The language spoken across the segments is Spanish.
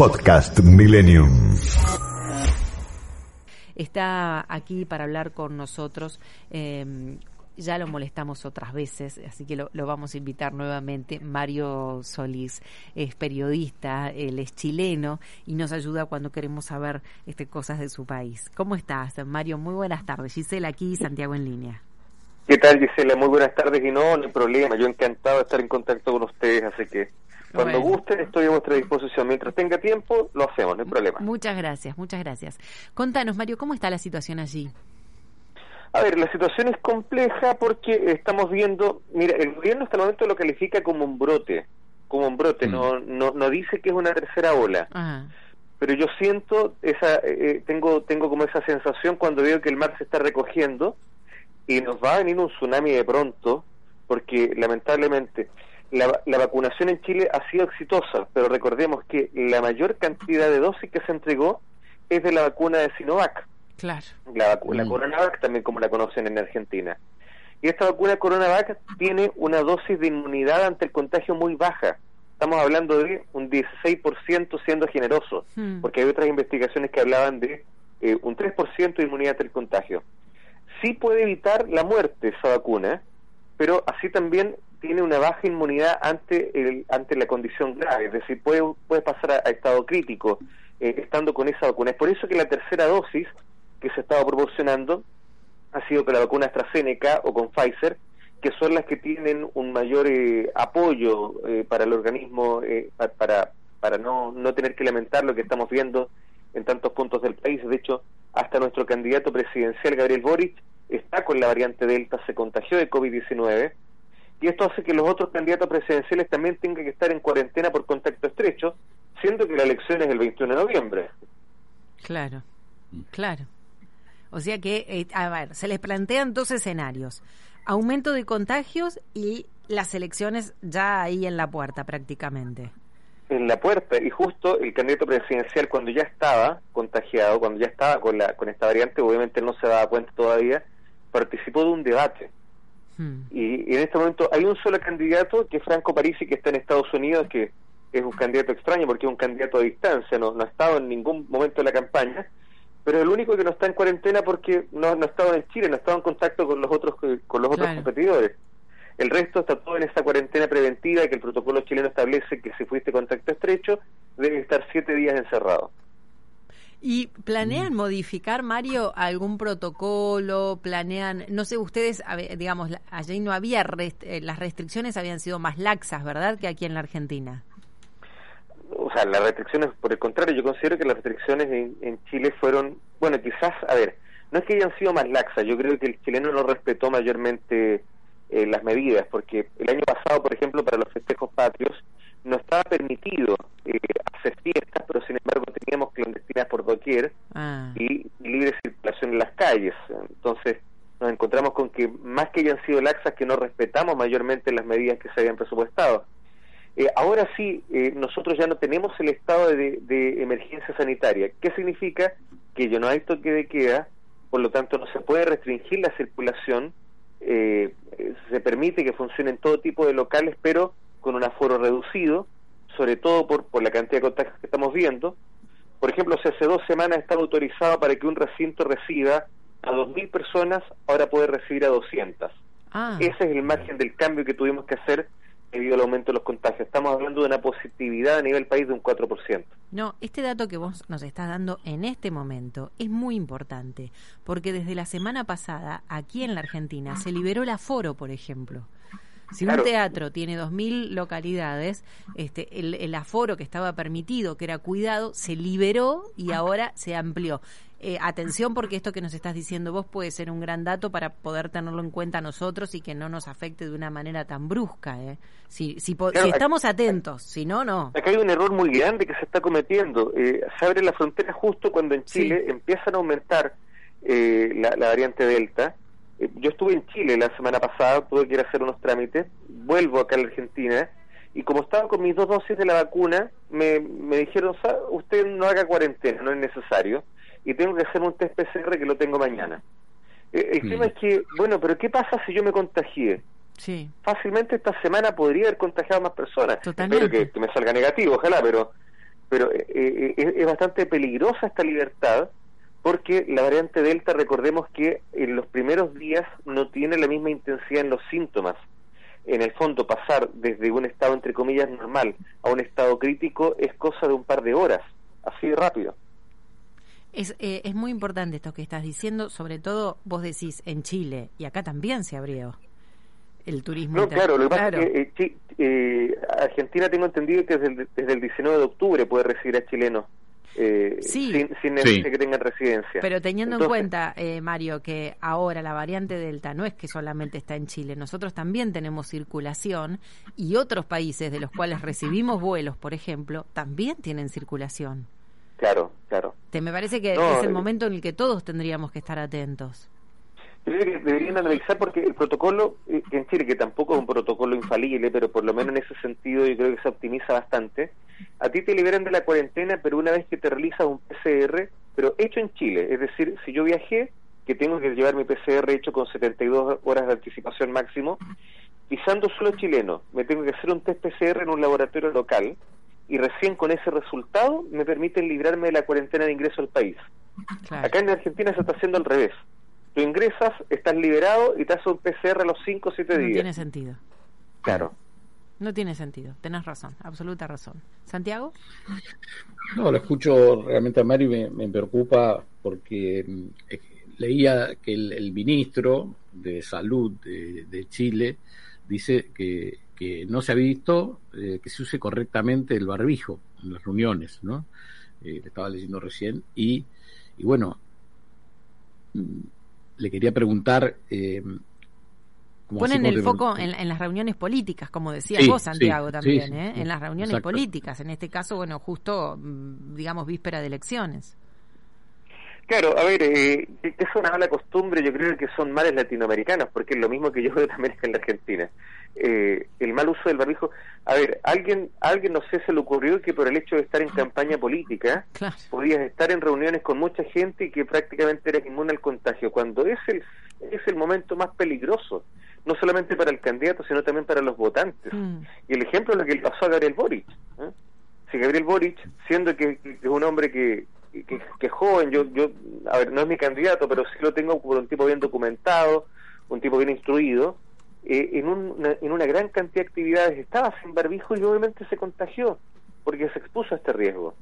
Podcast Millennium. Está aquí para hablar con nosotros. Eh, ya lo molestamos otras veces, así que lo, lo, vamos a invitar nuevamente. Mario Solís es periodista, él es chileno y nos ayuda cuando queremos saber este, cosas de su país. ¿Cómo estás, Mario? Muy buenas tardes. Gisela aquí, Santiago en línea. ¿Qué tal, Gisela? Muy buenas tardes y no, no hay problema. Yo encantado de estar en contacto con ustedes, así que cuando bueno. gusten estoy a vuestra disposición. Mientras tenga tiempo, lo hacemos, no hay problema. Muchas gracias, muchas gracias. Contanos, Mario, ¿cómo está la situación allí? A ver, la situación es compleja porque estamos viendo, mira, el gobierno hasta el momento lo califica como un brote, como un brote, mm. no, no, no dice que es una tercera ola. Ajá. Pero yo siento esa, eh, tengo, tengo como esa sensación cuando veo que el mar se está recogiendo y nos va a venir un tsunami de pronto, porque lamentablemente la, la, vacunación en Chile ha sido exitosa, pero recordemos que la mayor cantidad de dosis que se entregó es de la vacuna de Sinovac. Claro. La, la mm. Coronavac, también como la conocen en Argentina. Y esta vacuna Coronavac tiene una dosis de inmunidad ante el contagio muy baja. Estamos hablando de un 16% siendo generoso, mm. porque hay otras investigaciones que hablaban de eh, un 3% de inmunidad ante el contagio. Sí puede evitar la muerte esa vacuna, pero así también tiene una baja inmunidad ante el, ante la condición grave, es decir, puede, puede pasar a, estado crítico eh, estando con esa vacuna. Es por eso que la tercera dosis que se estaba proporcionando ha sido con la vacuna AstraZeneca o con Pfizer, que son las que tienen un mayor eh, apoyo eh, para el organismo, eh, para, para no, no tener que lamentar lo que estamos viendo en tantos puntos del país. De hecho, hasta nuestro candidato presidencial, Gabriel Boric, está con la variante Delta, se contagió de COVID-19, y esto hace que los otros candidatos presidenciales también tengan que estar en cuarentena por contacto estrecho, siendo que la elección es el 21 de noviembre. Claro, claro. O sea que, eh, a ver, se les plantean dos escenarios. Aumento de contagios y las elecciones ya ahí en la puerta prácticamente. En la puerta, y justo el candidato presidencial cuando ya estaba contagiado, cuando ya estaba con, la, con esta variante, obviamente no se daba cuenta todavía, participó de un debate. Hmm. Y, y, en este momento hay un solo candidato, que es Franco Parisi, que está en Estados Unidos, que es un candidato extraño porque es un candidato a distancia, no, no ha estado en ningún momento de la campaña, pero es el único que no está en cuarentena porque no, no ha estado en Chile, no ha estado en contacto con los otros con los otros competidores. El resto está todo en esa cuarentena preventiva que el protocolo chileno establece que si fuiste contacto estrecho, debes estar siete días encerrado. ¿Y planean modificar, Mario, algún protocolo? ¿Planean, no sé, ustedes, digamos, allí no había, rest eh, las restricciones habían sido más laxas, ¿verdad?, que aquí en la Argentina o sea, las restricciones, por el contrario, yo considero que las restricciones en, en, Chile fueron, bueno, quizás, a ver, no es que hayan sido más laxas, yo creo que el chileno no respetó mayormente eh, las medidas, porque el año pasado, por ejemplo, para los festejos patrios, no estaba permitido eh, hacer fiestas, pero sin embargo ah. y libre circulación en las calles. Entonces nos encontramos con que más que hayan sido laxas, que no respetamos mayormente las medidas que se habían presupuestado. Eh, ahora sí, eh, nosotros ya no tenemos el estado de, de, emergencia sanitaria. ¿Qué significa? Que ya no hay toque de queda, por lo tanto no se puede restringir la circulación, eh, se permite que funcionen todo tipo de locales, pero con un aforo reducido, sobre todo por, por la cantidad de contagios que estamos viendo. Por ejemplo, si hace dos semanas estaba autorizado para que un recinto reciba a 2.000 personas, ahora puede recibir a 200. Ah. Ese es el margen del cambio que tuvimos que hacer debido al aumento de los contagios. Estamos hablando de una positividad a nivel país de un 4%. No, este dato que vos nos estás dando en este momento es muy importante, porque desde la semana pasada, aquí en la Argentina, se liberó el aforo, por ejemplo. Si claro. un teatro tiene 2.000 localidades, este, el, el, aforo que estaba permitido, que era cuidado, se liberó y ahora se amplió. Eh, atención porque esto que nos estás diciendo vos puede ser un gran dato para poder tenerlo en cuenta nosotros y que no nos afecte de una manera tan brusca. ¿eh? Si, si, claro, si estamos atentos, si no, no. Acá hay un error muy grande que se está cometiendo. Eh, se abre la frontera justo cuando en Chile sí. empiezan a aumentar eh, la, la variante Delta yo estuve en Chile la semana pasada, tuve que ir a hacer unos trámites, vuelvo acá a la Argentina y como estaba con mis dos dosis de la vacuna, me, me dijeron, usted no haga cuarentena, no es necesario, y tengo que hacer un test PCR que lo tengo mañana. Eh, el mm. tema es que, bueno, pero ¿qué pasa si yo me contagié? Sí. Fácilmente esta semana podría haber contagiado a más personas. Totalmente. Espero que, que me salga negativo, ojalá, pero pero eh, es, bastante peligrosa esta libertad porque la variante Delta, recordemos que en los primeros días no tiene la misma intensidad en los síntomas. En el fondo, pasar desde un estado, entre comillas, normal a un estado crítico es cosa de un par de horas, así de rápido. Es, eh, es muy importante esto que estás diciendo, sobre todo vos decís en Chile, y acá también se abrió el turismo. No, claro, lo que pasa es que eh, eh, Argentina tengo entendido que desde el, desde el 19 de octubre puede recibir a chilenos eh, sin, sin necesidad que tengan residencia. Pero teniendo en cuenta, eh, Mario, que ahora la variante Delta no es que solamente está en Chile, nosotros también tenemos circulación y otros países de los cuales recibimos vuelos, por ejemplo, también tienen circulación. Claro, claro. Te me parece que es el momento en el que todos tendríamos que estar atentos. Creo que deberían analizar porque el protocolo eh, en Chile, que tampoco es un protocolo infalible, pero por lo menos en ese sentido yo creo que se optimiza bastante, a ti te liberan de la cuarentena, pero una vez que te realizas un PCR, pero hecho en Chile, es decir, si yo viajé, que tengo que llevar mi PCR hecho con 72 horas de anticipación máximo, pisando solo chileno, me tengo que hacer un test PCR en un laboratorio local y recién con ese resultado me permiten librarme de la cuarentena de ingreso al país. Acá en Argentina se está haciendo al revés Tú ingresas, estás liberado y te haces un PCR a los 5 o 7 días. No tiene sentido. Claro. No tiene sentido, tenés razón, absoluta razón. ¿Santiago? No, lo escucho realmente a Mario y me, preocupa porque eh, leía que el, ministro de Salud de, Chile dice que, no se ha visto eh, que se use correctamente el barbijo en las reuniones, ¿no? Eh, estaba leyendo recién y, y bueno, le quería preguntar... Ponen el foco en, las reuniones políticas, como decías vos, Santiago, también, ¿eh? en las reuniones políticas. En este caso, bueno, justo, mm, digamos, víspera de elecciones. Claro, a ver, eh, es una mala costumbre, yo creo que son males latinoamericanos, porque es lo mismo que yo veo también en la Argentina. Eh, el mal uso del barbijo. A ver, alguien, alguien no sé, se le ocurrió que por el hecho de estar en campaña política, podías estar en reuniones con mucha gente y que prácticamente eras inmune al contagio, cuando es el, es el momento más peligroso, no solamente para el candidato, sino también para los votantes. Mm. Y el ejemplo es lo que le pasó a Gabriel Boric. ¿eh? Si Gabriel Boric, siendo que es un hombre que que, joven, yo, yo, a ver, no es mi candidato, pero sí lo tengo por un tipo bien documentado, un tipo bien instruido, eh, en, una, en una gran cantidad de actividades estaba sin barbijo y obviamente se contagió, porque se expuso a este riesgo.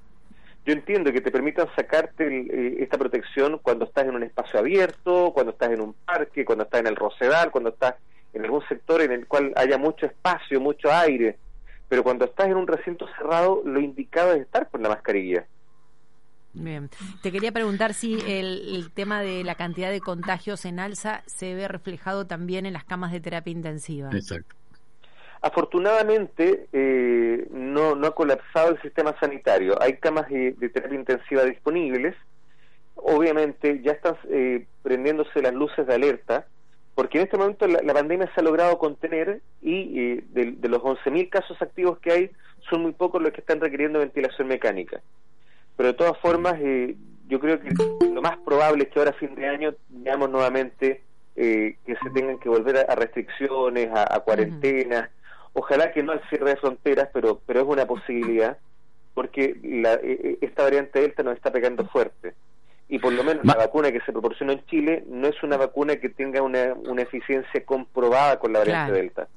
Yo entiendo que te permitan sacarte eh, esta protección cuando estás en un espacio abierto, cuando estás en un parque, cuando estás en el Rosedal, cuando estás en algún sector en el cual haya mucho espacio, mucho aire, pero cuando estás en un recinto cerrado, lo indicado es estar con la mascarilla. Bien. Te quería preguntar si el, tema de la cantidad de contagios en alza se ve reflejado también en las camas de terapia intensiva. Exacto. Afortunadamente eh, no, no ha colapsado el sistema sanitario. Hay camas de, terapia intensiva disponibles. Obviamente ya están eh, prendiéndose las luces de alerta, porque en este momento la, pandemia se ha logrado contener y eh, de, de los 11.000 casos activos que hay, son muy pocos los que están requiriendo ventilación mecánica pero de todas formas eh, yo creo que lo más probable es que ahora a fin de año veamos nuevamente eh, que se tengan que volver a, restricciones, a, cuarentenas, ojalá que no al cierre de fronteras, pero, pero es una posibilidad, porque la, eh, esta variante Delta nos está pegando fuerte. Y por lo menos la vacuna que se proporcionó en Chile no es una vacuna que tenga una, una eficiencia comprobada con la variante Delta.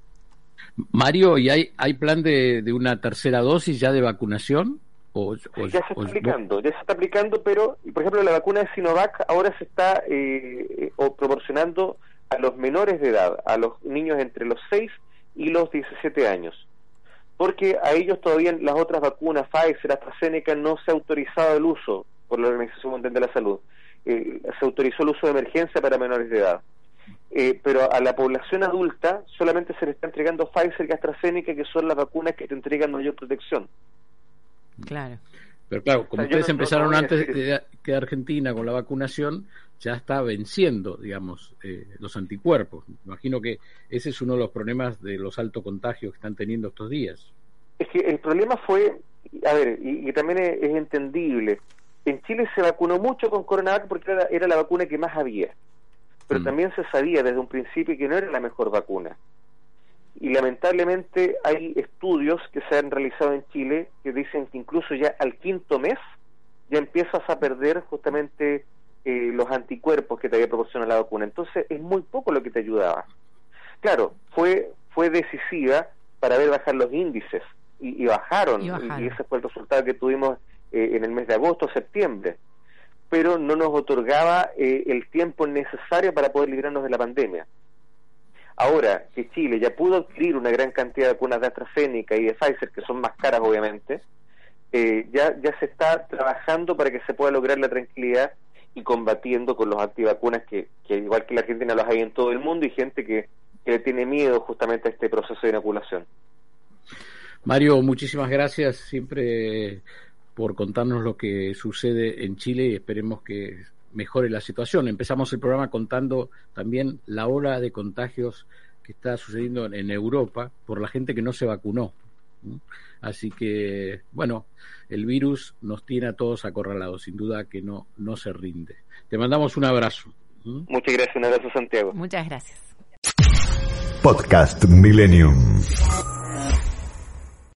Mario, ¿y hay, hay plan de, de una tercera dosis ya de vacunación? ya se está aplicando, ya se está aplicando, pero, por ejemplo, la vacuna de Sinovac ahora se está eh, o proporcionando a los menores de edad, a los niños entre los 6 y los 17 años, porque a ellos todavía las otras vacunas, Pfizer, AstraZeneca, no se ha autorizado el uso por la Organización Mundial de la Salud. Eh, se autorizó el uso de emergencia para menores de edad. Eh, pero a la población adulta solamente se le está entregando Pfizer y AstraZeneca, que son las vacunas que te entregan mayor protección. Claro. Pero claro, como ustedes empezaron antes de, que Argentina con la vacunación, ya está venciendo, digamos, eh, los anticuerpos. Imagino que ese es uno de los problemas de los altos contagios que están teniendo estos días. Es que el problema fue, a ver, y, también es, entendible, en Chile se vacunó mucho con Coronavac porque era, la vacuna que más había, pero mm. también se sabía desde un principio que no era la mejor vacuna. Y lamentablemente hay estudios que se han realizado en Chile que dicen que incluso ya al quinto mes ya empiezas a perder justamente eh, los anticuerpos que te había proporcionado la vacuna. Entonces es muy poco lo que te ayudaba. Claro, fue, fue decisiva para ver bajar los índices y, bajaron, y, ese fue el resultado que tuvimos eh, en el mes de agosto, septiembre, pero no nos otorgaba eh, el tiempo necesario para poder librarnos de la pandemia. Ahora que Chile ya pudo adquirir una gran cantidad de vacunas de AstraZeneca y de Pfizer, que son más caras obviamente, eh, ya, ya se está trabajando para que se pueda lograr la tranquilidad y combatiendo con los antivacunas que, que igual que la Argentina los hay en todo el mundo y gente que, que tiene miedo justamente a este proceso de inoculación. Mario, muchísimas gracias siempre por contarnos lo que sucede en Chile y esperemos que mejore la situación. Empezamos el programa contando también la ola de contagios que está sucediendo en Europa por la gente que no se vacunó. Así que, bueno, el virus nos tiene a todos acorralados, sin duda que no, no se rinde. Te mandamos un abrazo. Muchas gracias, un abrazo Santiago. Muchas gracias. Podcast Millennium.